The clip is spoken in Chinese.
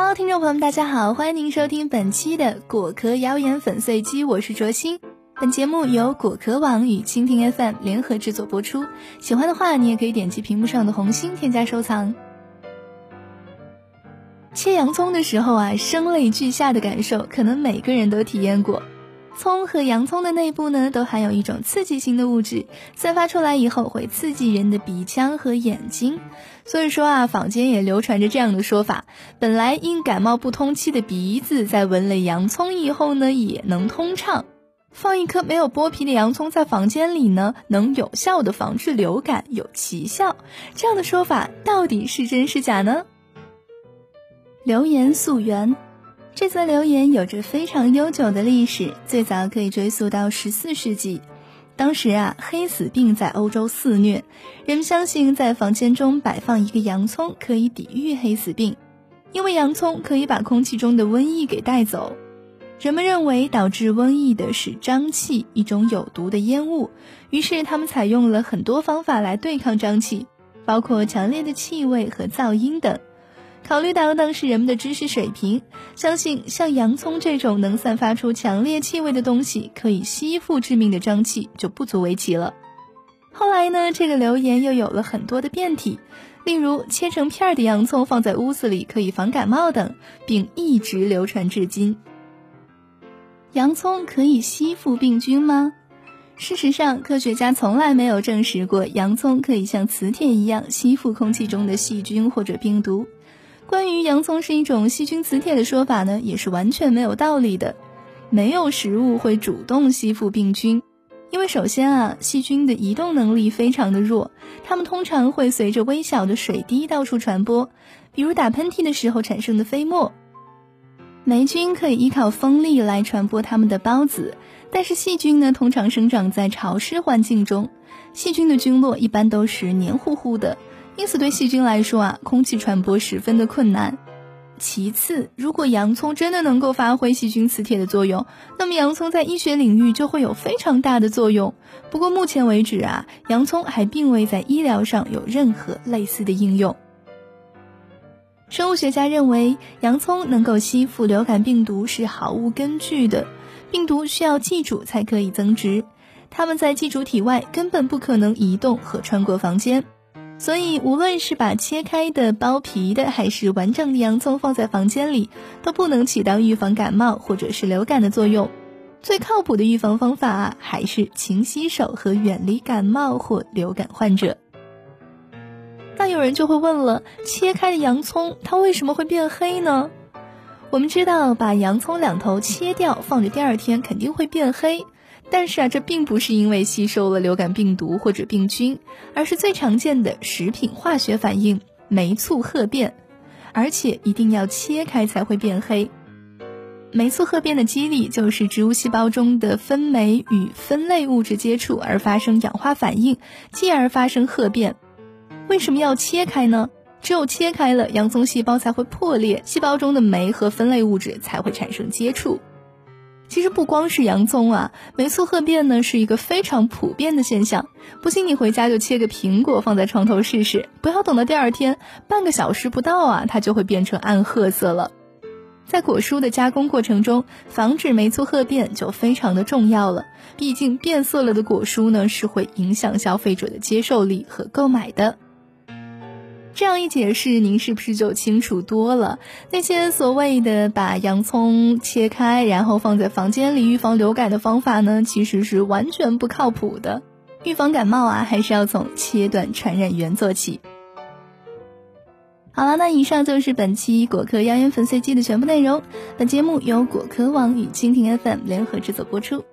Hello，听众朋友们，大家好，欢迎您收听本期的果壳谣言粉碎机，我是卓心。本节目由果壳网与蜻蜓 FM 联合制作播出。喜欢的话，你也可以点击屏幕上的红心添加收藏。切洋葱的时候啊，声泪俱下的感受，可能每个人都体验过。葱和洋葱的内部呢，都含有一种刺激性的物质，散发出来以后会刺激人的鼻腔和眼睛。所以说啊，坊间也流传着这样的说法：本来因感冒不通气的鼻子，在闻了洋葱以后呢，也能通畅。放一颗没有剥皮的洋葱在房间里呢，能有效的防治流感，有奇效。这样的说法到底是真是假呢？留言溯源。这则留言有着非常悠久的历史，最早可以追溯到十四世纪。当时啊，黑死病在欧洲肆虐，人们相信在房间中摆放一个洋葱可以抵御黑死病，因为洋葱可以把空气中的瘟疫给带走。人们认为导致瘟疫的是瘴气，一种有毒的烟雾，于是他们采用了很多方法来对抗瘴气，包括强烈的气味和噪音等。考虑到当时人们的知识水平，相信像洋葱这种能散发出强烈气味的东西可以吸附致命的瘴气，就不足为奇了。后来呢，这个流言又有了很多的变体，例如切成片的洋葱放在屋子里可以防感冒等，并一直流传至今。洋葱可以吸附病菌吗？事实上，科学家从来没有证实过洋葱可以像磁铁一样吸附空气中的细菌或者病毒。关于洋葱是一种细菌磁铁的说法呢，也是完全没有道理的。没有食物会主动吸附病菌，因为首先啊，细菌的移动能力非常的弱，它们通常会随着微小的水滴到处传播，比如打喷嚏的时候产生的飞沫。霉菌可以依靠风力来传播它们的孢子，但是细菌呢，通常生长在潮湿环境中，细菌的菌落一般都是黏糊糊的。因此，对细菌来说啊，空气传播十分的困难。其次，如果洋葱真的能够发挥细菌磁铁的作用，那么洋葱在医学领域就会有非常大的作用。不过，目前为止啊，洋葱还并未在医疗上有任何类似的应用。生物学家认为，洋葱能够吸附流感病毒是毫无根据的。病毒需要寄主才可以增殖，它们在寄主体外根本不可能移动和穿过房间。所以，无论是把切开的、剥皮的，还是完整的洋葱放在房间里，都不能起到预防感冒或者是流感的作用。最靠谱的预防方法啊，还是勤洗手和远离感冒或流感患者。那有人就会问了：切开的洋葱它为什么会变黑呢？我们知道，把洋葱两头切掉，放着第二天肯定会变黑。但是啊，这并不是因为吸收了流感病毒或者病菌，而是最常见的食品化学反应——酶促褐变，而且一定要切开才会变黑。酶促褐变的机理就是植物细胞中的分酶与分类物质接触而发生氧化反应，继而发生褐变。为什么要切开呢？只有切开了，洋葱细胞才会破裂，细胞中的酶和分类物质才会产生接触。其实不光是洋葱啊，酶促褐变呢是一个非常普遍的现象。不信你回家就切个苹果放在床头试试，不要等到第二天，半个小时不到啊，它就会变成暗褐色了。在果蔬的加工过程中，防止酶促褐变就非常的重要了。毕竟变色了的果蔬呢是会影响消费者的接受力和购买的。这样一解释，您是不是就清楚多了？那些所谓的把洋葱切开，然后放在房间里预防流感的方法呢，其实是完全不靠谱的。预防感冒啊，还是要从切断传染源做起。好了，那以上就是本期果壳谣言粉碎机的全部内容。本节目由果壳网与蜻蜓 FM 联合制作播出。